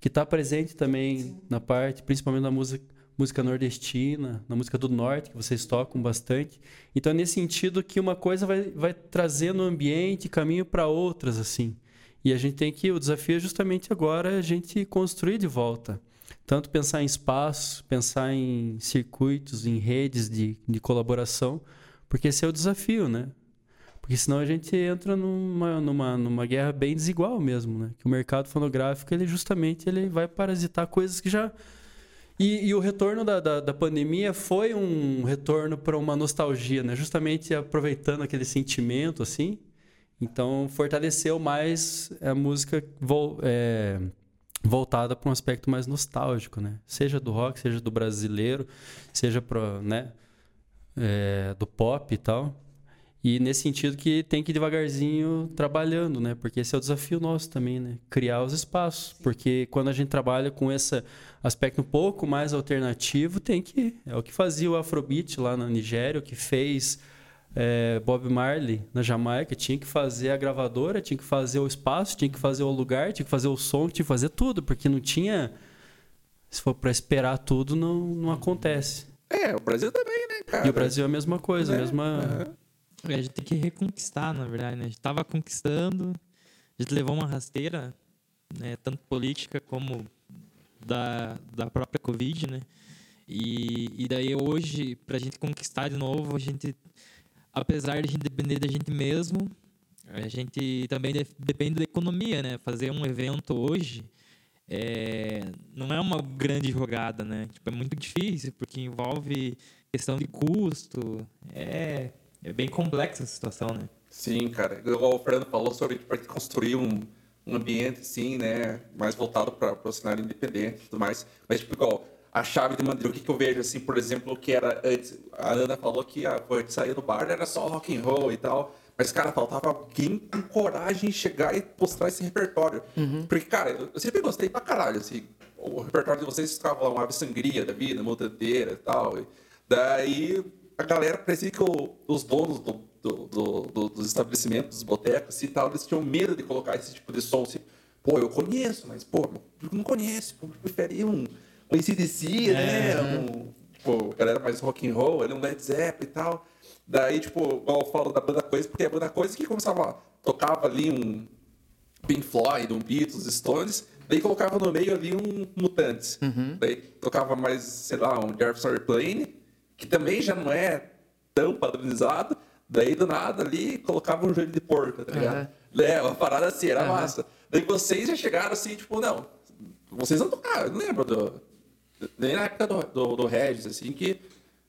que está presente também sim. na parte, principalmente na música música nordestina, na música do norte, que vocês tocam bastante. Então, é nesse sentido que uma coisa vai, vai trazendo ambiente, caminho para outras, assim. E a gente tem que, o desafio é justamente agora a gente construir de volta. Tanto pensar em espaço, pensar em circuitos, em redes de, de colaboração, porque esse é o desafio, né? Porque senão a gente entra numa, numa, numa guerra bem desigual mesmo, né? Que o mercado fonográfico, ele justamente ele vai parasitar coisas que já e, e o retorno da, da, da, pandemia foi um retorno para uma nostalgia, né? Justamente aproveitando aquele sentimento, assim. Então, fortaleceu mais a música é, voltada para um aspecto mais nostálgico, né? Seja do rock, seja do brasileiro, seja pro, né? É, do pop e tal. E nesse sentido que tem que ir devagarzinho trabalhando, né? Porque esse é o desafio nosso também, né? Criar os espaços. Porque quando a gente trabalha com esse aspecto um pouco mais alternativo, tem que... É o que fazia o Afrobeat lá na Nigéria, o que fez é, Bob Marley na Jamaica. Tinha que fazer a gravadora, tinha que fazer o espaço, tinha que fazer o lugar, tinha que fazer o som, tinha que fazer tudo. Porque não tinha... Se for para esperar tudo, não, não acontece. É, o Brasil também, né, cara? E o Brasil é a mesma coisa, a mesma... Uhum é, a gente tem que reconquistar, na verdade, né? A gente tava conquistando, a gente levou uma rasteira, né? Tanto política como da, da própria Covid, né? E, e daí hoje, para a gente conquistar de novo, a gente, apesar de a gente depender da gente mesmo, a gente também depende da economia, né? Fazer um evento hoje é, não é uma grande jogada, né? Tipo, é muito difícil, porque envolve questão de custo, é é bem complexa a situação, né? Sim, cara. Igual o Fernando falou sobre tipo, construir um, um ambiente, assim, né? Mais voltado para o cenário independente e tudo mais. Mas, tipo, igual a chave de Mandrill, o que, que eu vejo, assim, por exemplo, que era antes... A Ana falou que a gente saía do bar era só rock and roll e tal. Mas, cara, faltava alguém com coragem de chegar e mostrar esse repertório. Uhum. Porque, cara, eu sempre gostei pra caralho, assim. O repertório de vocês ficava lá, uma ave sangria da vida, mudanteira e tal. E daí a galera, parecia que o, os donos do, do, do, dos estabelecimentos, dos botecos e tal, eles tinham medo de colocar esse tipo de som. Assim, pô, eu conheço, mas, pô, não conhece, pô, preferia um, um ACDC, é. né? Um, tipo, a galera mais rock and roll, é um Led Zeppelin e tal. Daí, tipo, igual eu falo da banda Coisa, porque a banda Coisa que começava, tocava ali um Pink Floyd, um Beatles, Stones, daí colocava no meio ali um Mutantes. Uhum. Daí tocava mais, sei lá, um Jefferson Airplane, que também já não é tão padronizado, daí do nada ali colocava um joelho de porco, tá ligado? Uhum. É, uma parada assim, era uhum. massa. Daí vocês já chegaram assim, tipo, não, vocês não tocaram, eu não lembro do, nem na época do, do, do Regis, assim, que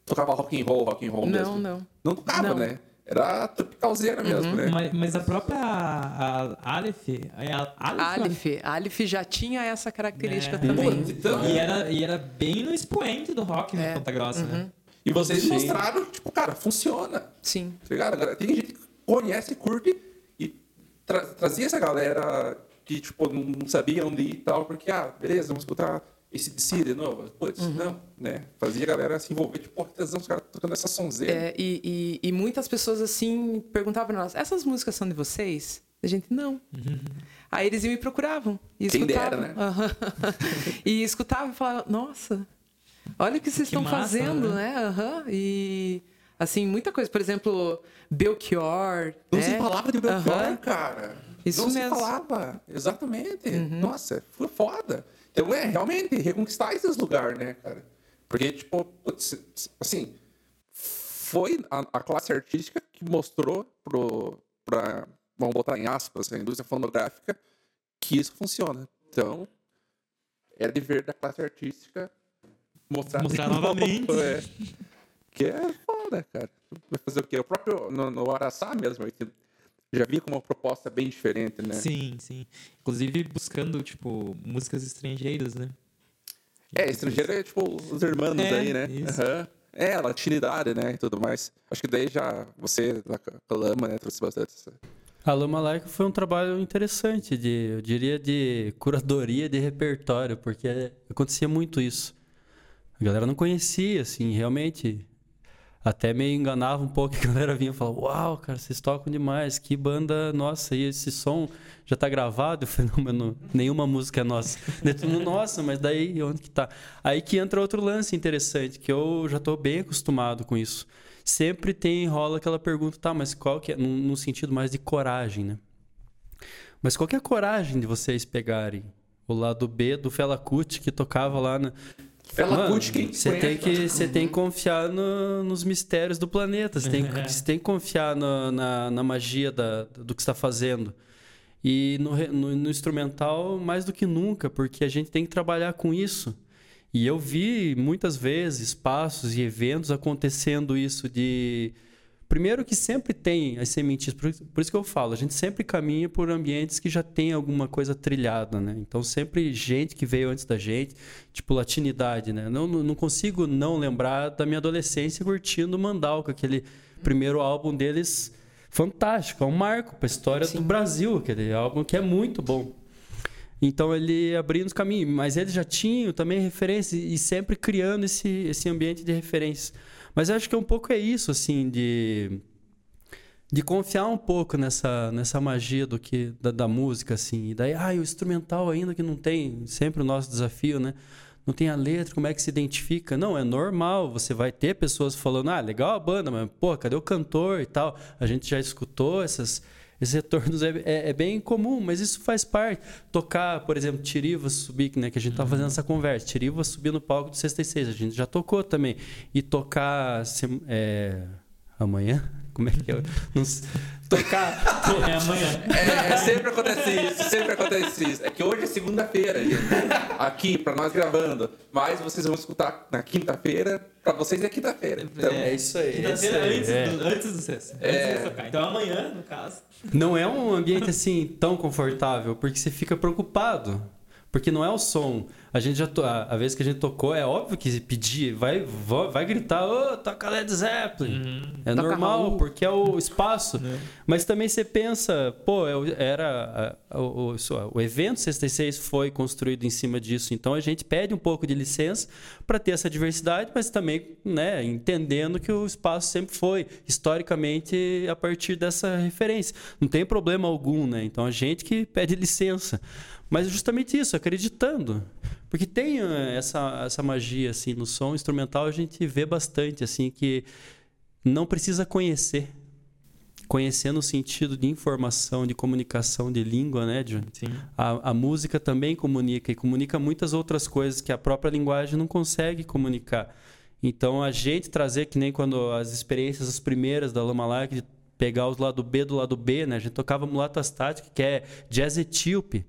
tocava rock and roll, rock and roll não, mesmo. Não, não. Não tocava, não. né? Era tropicalzeira mesmo, uhum. né? Mas, mas, a própria a Aleph, é a Aleph, Aleph já tinha essa característica é. também. Então, e, era, e era bem no expoente do rock é. no Ponta Grossa, né? uhum. né? E vocês Sim. mostraram, tipo, cara, funciona. Sim. Tá ligado? Tem gente que conhece, curte e tra trazia essa galera que, tipo, não sabia onde ir e tal, porque, ah, beleza, vamos escutar esse DC de novo. Putz, uhum. não, né? Fazia a galera se envolver, tipo, porra, os caras tocando essa sonzeira. É, e, e, e, muitas pessoas, assim, perguntavam pra nós, essas músicas são de vocês? A gente, não. Uhum. Aí eles iam e procuravam. E escutavam. Dera, né? Uhum. e escutavam e falavam, nossa, Olha o que vocês que estão massa, fazendo, né? né? Uhum. E assim, muita coisa. Por exemplo, Belchior. Não né? se falava de Belchior, uhum. cara. Isso Não mesmo. se falava. Exatamente. Uhum. Nossa, foi foda. Então é realmente reconquistar esses lugares, né, cara? Porque, tipo, assim, foi a, a classe artística que mostrou pro, pra, vamos botar em aspas, a indústria fonográfica, que isso funciona. Então, é dever da classe artística mostrar, mostrar novamente. É. Que é foda, cara. Vai fazer o quê? O próprio no, no Araçá mesmo, já vi com uma proposta bem diferente, né? Sim, sim. Inclusive buscando, tipo, músicas estrangeiras, né? É, estrangeiro é tipo os irmãos é, aí, né? Isso. Uhum. É, latinidade, né? E tudo mais. Acho que daí já você, na Lama, né, trouxe bastante essa, A Lama Laica foi um trabalho interessante, de, eu diria de curadoria de repertório, porque acontecia muito isso. A galera não conhecia, assim, realmente. Até meio enganava um pouco, a galera vinha e falava, uau, cara, vocês tocam demais, que banda, nossa, e esse som já tá gravado? Eu falei, não, mas não, nenhuma música é nossa. Daí nossa, mas daí onde que tá? Aí que entra outro lance interessante, que eu já tô bem acostumado com isso sempre tem rola aquela pergunta, tá, mas qual que é, no, no sentido mais de coragem, né? Mas qual que é a coragem de vocês pegarem o lado B do Fela Kuti que tocava lá na Fela Kuti, quem Você tem que você tem que confiar no, nos mistérios do planeta, você tem, você tem que confiar no, na, na magia da, do que está fazendo. E no, no, no instrumental mais do que nunca, porque a gente tem que trabalhar com isso. E eu vi muitas vezes espaços e eventos acontecendo isso de primeiro que sempre tem as sementes, por, por, isso que eu falo, a gente sempre caminha por ambientes que já tem alguma coisa trilhada, né? Então sempre gente que veio antes da gente, tipo latinidade, né? Não, não consigo não lembrar da minha adolescência curtindo Mandalca, aquele primeiro álbum deles fantástico, é um marco para a história Sim. do Brasil, aquele álbum que é muito bom. Então ele abrindo os caminhos, mas eles já tinham também referências e sempre criando esse, esse ambiente de referências. Mas eu acho que é um pouco é isso, assim, de, de confiar um pouco nessa, nessa magia do que da, da música, assim. E daí, ah, o instrumental ainda que não tem, sempre o nosso desafio, né? Não tem a letra, como é que se identifica? Não, é normal, você vai ter pessoas falando, ah, legal a banda, mas, pô, cadê o cantor e tal? A gente já escutou essas esses retornos é, é, é, bem comum, mas isso faz parte. Tocar, por exemplo, Tirivas subir, né, que a gente estava fazendo essa conversa. Tirivas subir no palco do 66, a gente já tocou também. E tocar é, amanhã? Como é que é? Não, tocar. É amanhã. É, é, sempre acontece isso, sempre acontece isso. É que hoje é segunda-feira, aqui, para nós gravando. Mas vocês vão escutar na quinta-feira. Para vocês é quinta-feira. Então, é isso aí. Quinta-feira antes, é. do, antes do sexto. É. Antes de tocar. Então amanhã, no caso. Não é um ambiente assim tão confortável, porque você fica preocupado. Porque não é o som. A gente já to... a vez que a gente tocou, é óbvio que pedir, vai, vai gritar, ô, oh, toca Led Zeppelin. Uhum. É toca normal, Raul. porque é o espaço. Uhum. Mas também você pensa, pô, era o, o, o evento 66 foi construído em cima disso, então a gente pede um pouco de licença para ter essa diversidade, mas também, né, entendendo que o espaço sempre foi historicamente a partir dessa referência. Não tem problema algum, né? Então a gente que pede licença. Mas é justamente isso, acreditando. Porque tem eh, essa, essa magia assim no som instrumental, a gente vê bastante assim que não precisa conhecer. Conhecer no sentido de informação, de comunicação, de língua, né, John? Sim. A, a música também comunica e comunica muitas outras coisas que a própria linguagem não consegue comunicar. Então a gente trazer que nem quando as experiências as primeiras da Lama Like de pegar os lado B do lado B, né? A gente tocava mulatas táticas, que é jazz etíope.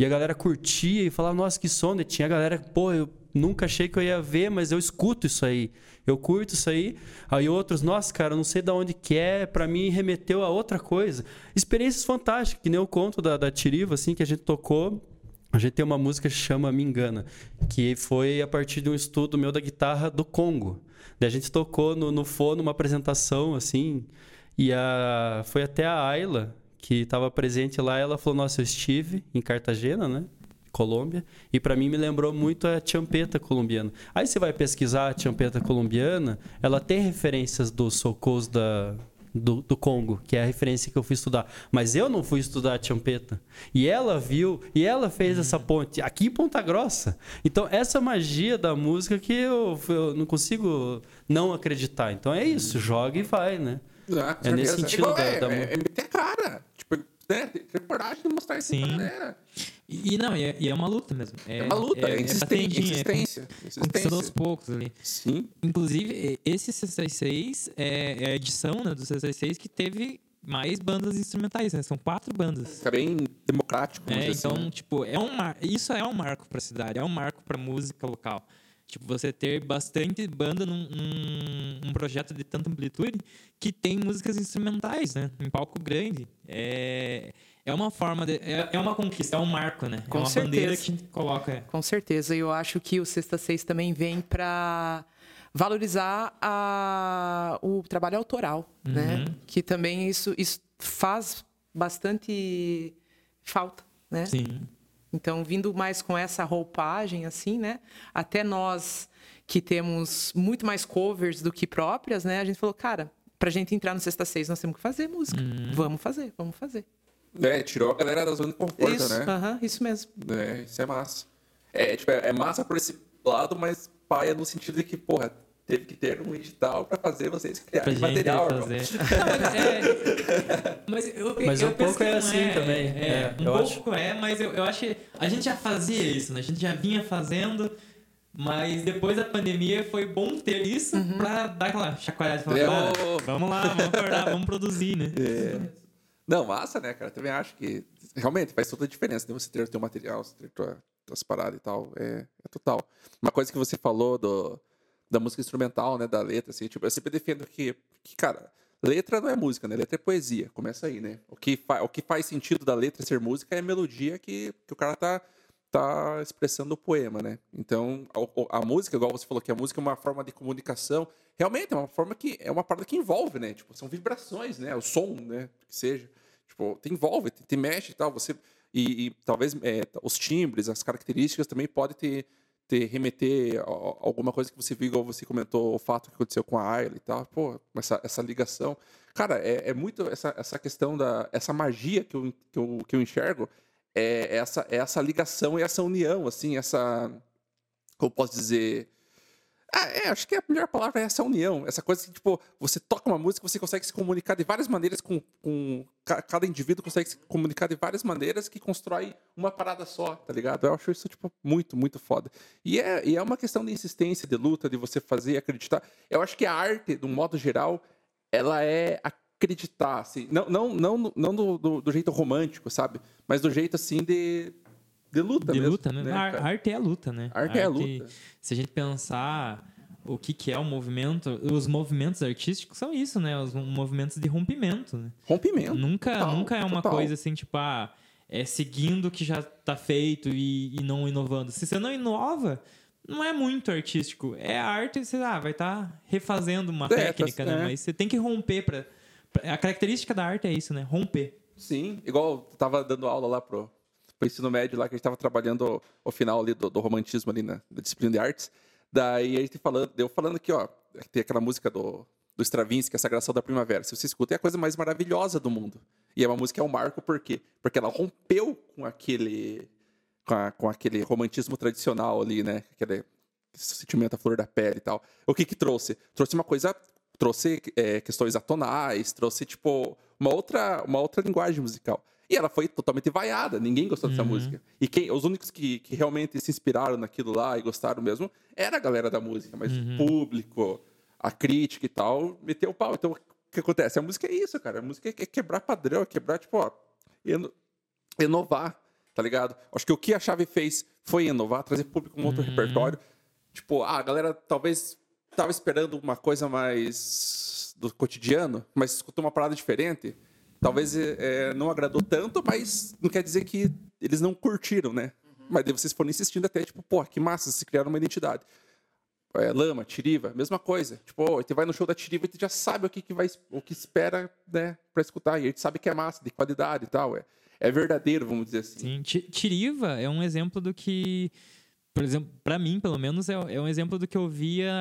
E a galera curtia e falava, nossa, que. E tinha a galera, pô, eu nunca achei que eu ia ver, mas eu escuto isso aí. Eu curto isso aí. Aí outros, nossa, cara, não sei de onde que é, pra mim remeteu a outra coisa. Experiências fantásticas, que nem o conto da, da Tiriva, assim, que a gente tocou. A gente tem uma música que chama Me Engana, que foi a partir de um estudo meu da guitarra do Congo. Daí a gente tocou no, no fono uma apresentação, assim, e a, foi até a Ayla, que estava presente lá, ela falou: Nossa, eu estive em Cartagena, né? Colômbia, e para mim me lembrou muito a champeta colombiana. Aí você vai pesquisar a champeta colombiana, ela tem referências dos socos da, do, do, Congo, que é a referência que eu fui estudar. Mas eu não fui estudar a champeta. E ela viu, e ela fez essa uhum. ponte aqui em Ponta Grossa. Então, essa magia da música que eu, eu não consigo não acreditar. Então é isso, joga e vai, né? Exato, é nesse sentido Igual, da, é, da... É, é meter cara. Tipo, né? Ter coragem de mostrar isso Sim. pra galera. E, não, e é, e é, uma luta mesmo. É, é uma luta, é, é insistência. insistência, Conquistando aos poucos ali. Sim. Inclusive, esse 66 é, é a edição né, do 66 que teve mais bandas instrumentais, né? São quatro bandas. Fica bem democrático. É, então, assim, né? tipo, é um mar... isso é um marco para a cidade, é um marco para música local. Tipo, você ter bastante banda num, num um projeto de tanta amplitude que tem músicas instrumentais, né? Em palco grande. É, é uma forma de, é, é uma conquista, é um marco, né? Com é uma certeza. bandeira que a gente coloca. Com certeza. Eu acho que o Sexta Seis também vem para valorizar a, o trabalho autoral, uhum. né? Que também isso, isso faz bastante falta, né? Sim. Então, vindo mais com essa roupagem, assim, né? Até nós que temos muito mais covers do que próprias, né? A gente falou, cara, pra gente entrar no Sexta Seis, nós temos que fazer música. Uhum. Vamos fazer, vamos fazer. É, tirou a galera da zona de conforto, isso, né? aham, isso mesmo. É, isso é massa. É, tipo, é é massa por esse lado, mas paia no sentido de que, porra, teve que ter um edital pra fazer vocês Pra criarem gente material. fazer. Não, mas é- mas eu, Mas eu um penso pouco que é assim também. É, É, um eu pouco é, mas eu, eu acho que a gente já fazia isso, né? A gente já vinha fazendo, mas depois da pandemia foi bom ter isso Uhum. pra dar aquela chacoalhada e falar, É, "Ah, ô, vamos lá, vamos acordar, vamos produzir, né? Não, massa, né, cara? Também acho que realmente faz toda a diferença né? você ter teu material, você ter tua, tuas paradas e tal. É, é total. Uma coisa que você falou do, da música instrumental, né? Da letra, assim, tipo, eu sempre defendo que, que, cara, letra não é música, né? Letra é poesia. Começa aí, né? O que, o que faz sentido da letra ser música é a melodia que, que o cara tá, tá expressando o poema, né? Então, a, a música, igual você falou que a música é uma forma de comunicação, realmente é uma forma que é uma parada que envolve, né? Tipo, são vibrações, né? O som, né? Que seja. Tipo, te envolve, te, te mexe e tal. Você, e, e talvez é, os timbres, as características também podem te, te remeter a, a alguma coisa que você viu, igual você comentou, o fato que aconteceu com a Ayla e tal. Pô, essa, essa ligação. Cara, é, é muito essa, essa questão da. Essa magia que eu, que eu, que eu enxergo é essa, é essa ligação e essa união, assim, essa. Como posso dizer? Ah, é, acho que a melhor palavra é essa união. Essa coisa que, tipo, você toca uma música, você consegue se comunicar de várias maneiras com. com ca- cada indivíduo consegue se comunicar de várias maneiras que constrói uma parada só, tá ligado? Eu acho isso, tipo, muito, muito foda. E é, e é uma questão de insistência, de luta, de você fazer acreditar. Eu acho que a arte, de um modo geral, ela é acreditar, assim. Não, não, não, não do, do, do jeito romântico, sabe? Mas do jeito, assim, de. De luta De mesmo. luta, né? A cara? arte é a luta, né? Arte é a luta. Se a gente pensar o que, que é o movimento, os movimentos artísticos são isso, né? Os movimentos de rompimento, né? Rompimento. Nunca, Total, nunca é uma total. coisa assim, tipo, ah, é seguindo o que já tá feito e, e não inovando. Se você não inova, não é muito artístico. É arte, você ah, vai estar refazendo uma É, tá- técnica, né? é. Mas você tem que romper para A característica da arte é isso, né? Romper. Sim, igual eu tava dando aula lá pro, pro ensino médio lá, que a gente tava trabalhando o, o final ali do, do romantismo ali na, da disciplina de artes. Daí a gente falando, eu falando aqui, ó, tem aquela música do, do Stravinsky, a Sagração da Primavera. Se você escuta, é a coisa mais maravilhosa do mundo. E é uma música, é um marco, por quê? Porque ela rompeu com aquele, com, a- com aquele romantismo tradicional ali, né? Aquele sentimento à flor da pele e tal. O que que trouxe? Trouxe uma coisa trouxe é, questões atonais, trouxe tipo uma outra, uma outra linguagem musical. E ela foi totalmente vaiada, ninguém gostou dessa música. E quem, os únicos que, que realmente se inspiraram naquilo lá e gostaram mesmo era a galera da música, mas o público, a crítica e tal, meteu o pau. Então, o que acontece? A música é isso, cara. A música é quebrar padrão, é quebrar, tipo, ó, ino- inovar, tá ligado? Acho que o que a Chave fez foi inovar, trazer público com outro repertório. Tipo, ah, a galera talvez tava esperando uma coisa mais do cotidiano, mas escutou uma parada diferente. Talvez é, não agradou tanto, mas não quer dizer que eles não curtiram, né? Mas daí vocês foram insistindo até, tipo, pô, que massa, vocês criaram uma identidade. É, Lama, Tiriva, mesma coisa. Tipo, ó, você vai no show da Tiriva e tu já sabe o que, que vai, o que espera, né, pra escutar. E a gente sabe que é massa, de qualidade e tal. É, é verdadeiro, vamos dizer assim. Sim, Ti- Tiriva é um exemplo do que, por exemplo, para mim, pelo menos, é, é um exemplo do que eu via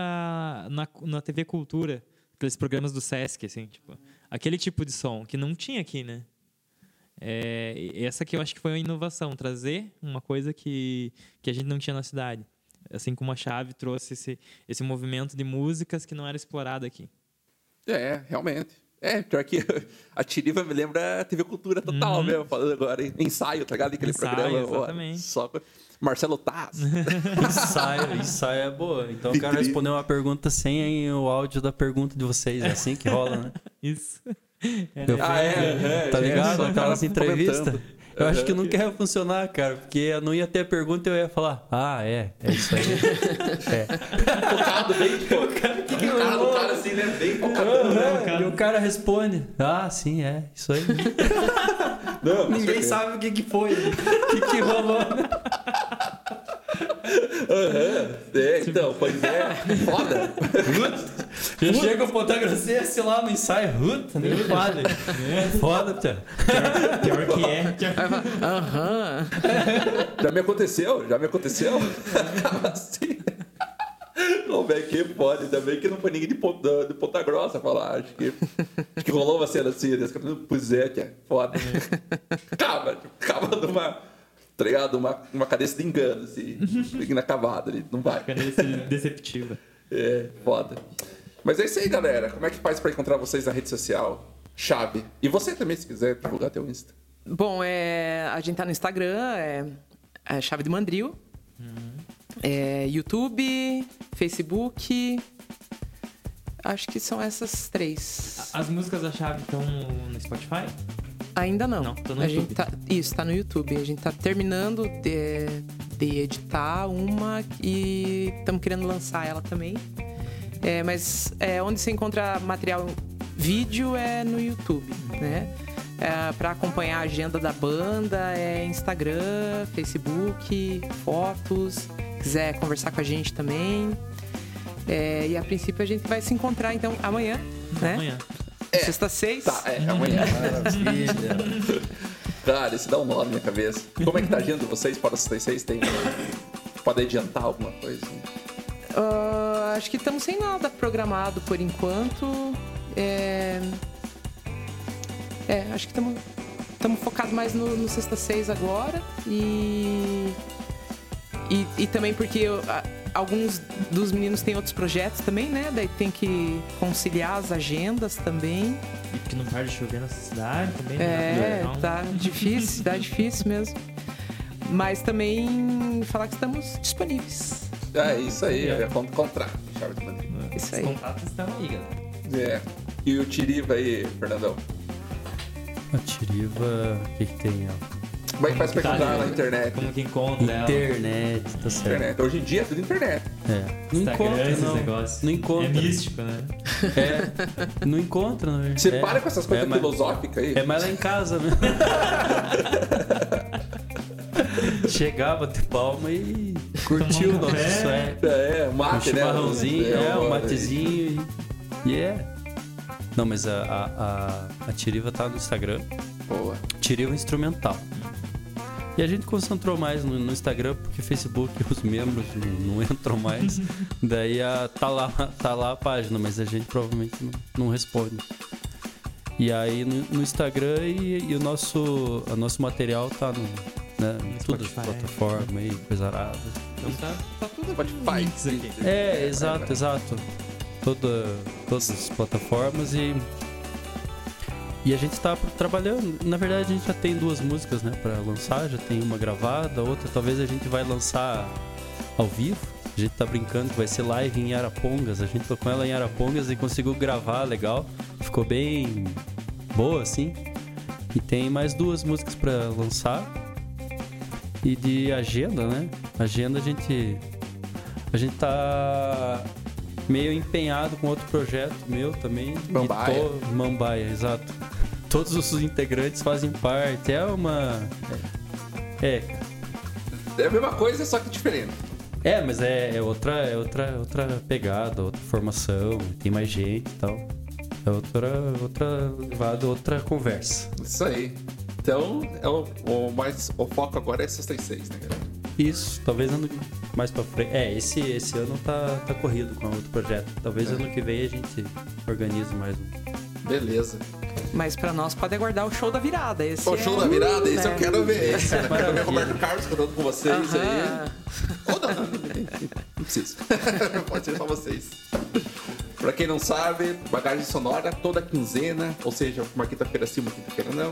na, na TV Cultura, aqueles programas do Sesc, assim, tipo, aquele tipo de som que não tinha aqui, né? É, essa que eu acho que foi uma inovação, trazer uma coisa que, que a gente não tinha na cidade. Assim como a Chave trouxe esse, esse movimento de músicas que não era explorado aqui. É, realmente. É, pior que a Tiriva me lembra a TV Cultura total Uhum. mesmo, falando agora em ensaio, tá ligado? Aquele Ensaio, programa. ó, exatamente. só com Marcelo Taz. Ensaio, ensaio é boa. Então o cara respondeu uma pergunta sem o áudio da pergunta de vocês. É assim que rola, né? Isso. Eu Ah, falei, é, é, tá é, ligado? só Aquelas cara entrevistas. Eu acho que nunca ia funcionar, cara, porque eu não ia ter a pergunta e eu ia falar, ah, é, é isso aí. é. Focado bem, tipo, o cara, do cara assim, né? Bem focado. Aham, E o cara responde, ah, sim, é, isso aí. Não, Ninguém certeza. sabe o que, que foi, o que, que rolou. Aham. É, então, pois é. Foda. Já chega o Ponta Grossense lá no ensaio, puta, nem fale. Foda, tia. Pior que é. Aham. Já me aconteceu, já me aconteceu. assim. Como é que pode? Ainda bem que não foi ninguém de Ponta, de ponta Grossa falar. Acho que, acho que rolou uma cena assim. Né? Pois é, que é foda. Acaba, acaba numa, tá ligado? Uma, uma cadência de engano, assim. Inacabada ali, não vai. Cadê esse deceptiva? É, foda. Mas é isso aí, galera. Como é que faz pra encontrar vocês na rede social? Chave. E você também, se quiser divulgar teu Insta. Bom, é, a gente tá no Instagram, é, é Chave de Mandril. É, YouTube, Facebook. Acho que são essas três. As músicas da chave estão no Spotify? Ainda não. Não, tô no a YouTube. gente tá, isso, tá no YouTube. A gente tá terminando de, de editar uma e estamos querendo lançar ela também. É, mas é, onde você encontra material vídeo é no YouTube, né? É, para acompanhar a agenda da banda é Instagram, Facebook, fotos. Quiser conversar com a gente também. É, e a princípio a gente vai se encontrar então amanhã, né? Amanhã. Sexta seis. Tá, é, amanhã. Maravilha. Cara, isso dá um nó na minha cabeça. Como é que tá a agenda de vocês para os 66? Tem. Pode adiantar alguma coisa? Ah, acho que estamos sem nada programado por enquanto. É, é acho que estamos focados mais no, no Sexta 6 agora. E, e, e também porque eu- a- alguns dos meninos têm outros projetos também, né? Daí tem que conciliar as agendas também. E porque não para de chover nessa cidade também. né? É, Então, tá difícil, tá difícil mesmo. Mas também falar que estamos disponíveis. É isso aí, é ponto Madrid. Isso Os aí. contatos estão aí, galera. É. E o Tiriva aí, Fernandão? A Tiriva, o que, que tem? ó? Como é que faz pra Tá encontrar ali, na internet? Como que encontra ela? Internet, tá certo. Internet. Hoje em dia é tudo internet. É. Não Instagram, encontra, esses não. negócios. Não encontra. É místico, né? É, não encontra, né? Você é, para com essas coisas é, filosóficas aí. É mais lá em casa, né? Chegava, bater palma e curtiu o um nosso sueco. É, um Um mate, né? chimarrãozinho, é, um uma- matezinho e. E é. Não, mas a, a, a, a Tiriva tá no Instagram. Boa. Tiriva Instrumental. E a gente concentrou mais no, no Instagram, porque Facebook os membros não, não entram mais. Daí a, tá, lá, tá lá a página, mas a gente provavelmente não, não responde. E aí no, no Instagram e, e o nosso, o nosso material tá no, né, as Spotify. plataformas aí, coisa arada. Então tá, tá tudo Spotify. É, exato, exato. Toda, todas as plataformas e. E a gente tá trabalhando. Na verdade, a gente já tem duas músicas, né, pra lançar. Já tem uma gravada, outra talvez a gente vai lançar ao vivo. A gente tá brincando que vai ser live em Arapongas. A gente tocou ela em Arapongas e conseguiu gravar legal. Ficou bem boa, assim. E tem mais duas músicas pra lançar. E de agenda, né? Agenda a gente. A gente tá meio empenhado com outro projeto meu também. Mambaia. to- Mambaia, exato. Todos os integrantes fazem parte. É uma. É, É a mesma coisa, só que diferente. é, mas é, é outra, é outra, outra pegada, outra formação, tem mais gente e tal. É outra, outra levada, outra conversa. Isso aí. Então, é o, o mais, o foco agora é 66, né, galera? Isso, talvez ano mais pra frente. É, esse, esse ano tá, tá corrido com outro projeto. Talvez É. ano que vem a gente organize mais um. Beleza. Mas pra nós pode aguardar o show da virada. Esse O show é- da virada, isso né? eu quero ver. Esse, eu quero ver o Maravilha. Roberto Carlos cantando com vocês aí. Aham. Ou não, não, não precisa. Pode ser só vocês. Pra quem não sabe, bagagem sonora toda quinzena, ou seja, uma quinta-feira sim, uma quinta-feira não.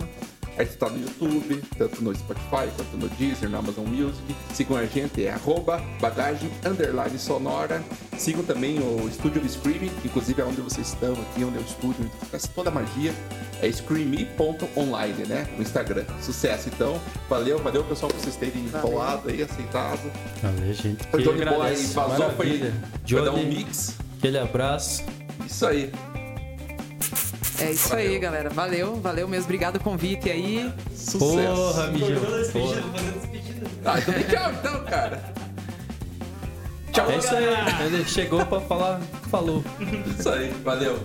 A gente tá no YouTube, tanto no Spotify quanto no Deezer, na Amazon Music. Sigam a gente, é arroba bagagem underline sonora. Sigam também o estúdio do Screaming, inclusive é onde vocês estão aqui, onde é o estúdio, onde acontece toda a magia. É screamy.online, né? No Instagram. Sucesso, então. Valeu, valeu pessoal por vocês terem colado aí, aceitado. Valeu, gente. Johnny Boy agradece. vazou, foi, foi dar um mix. Aquele abraço. Isso aí. É isso Valeu. aí, galera. Valeu, valeu mesmo. Obrigado o convite aí. Sucesso. Porra, despedida. Ah, então tchau então, cara. Tchau, É isso aí. Ele chegou pra falar, falou. Isso aí, valeu.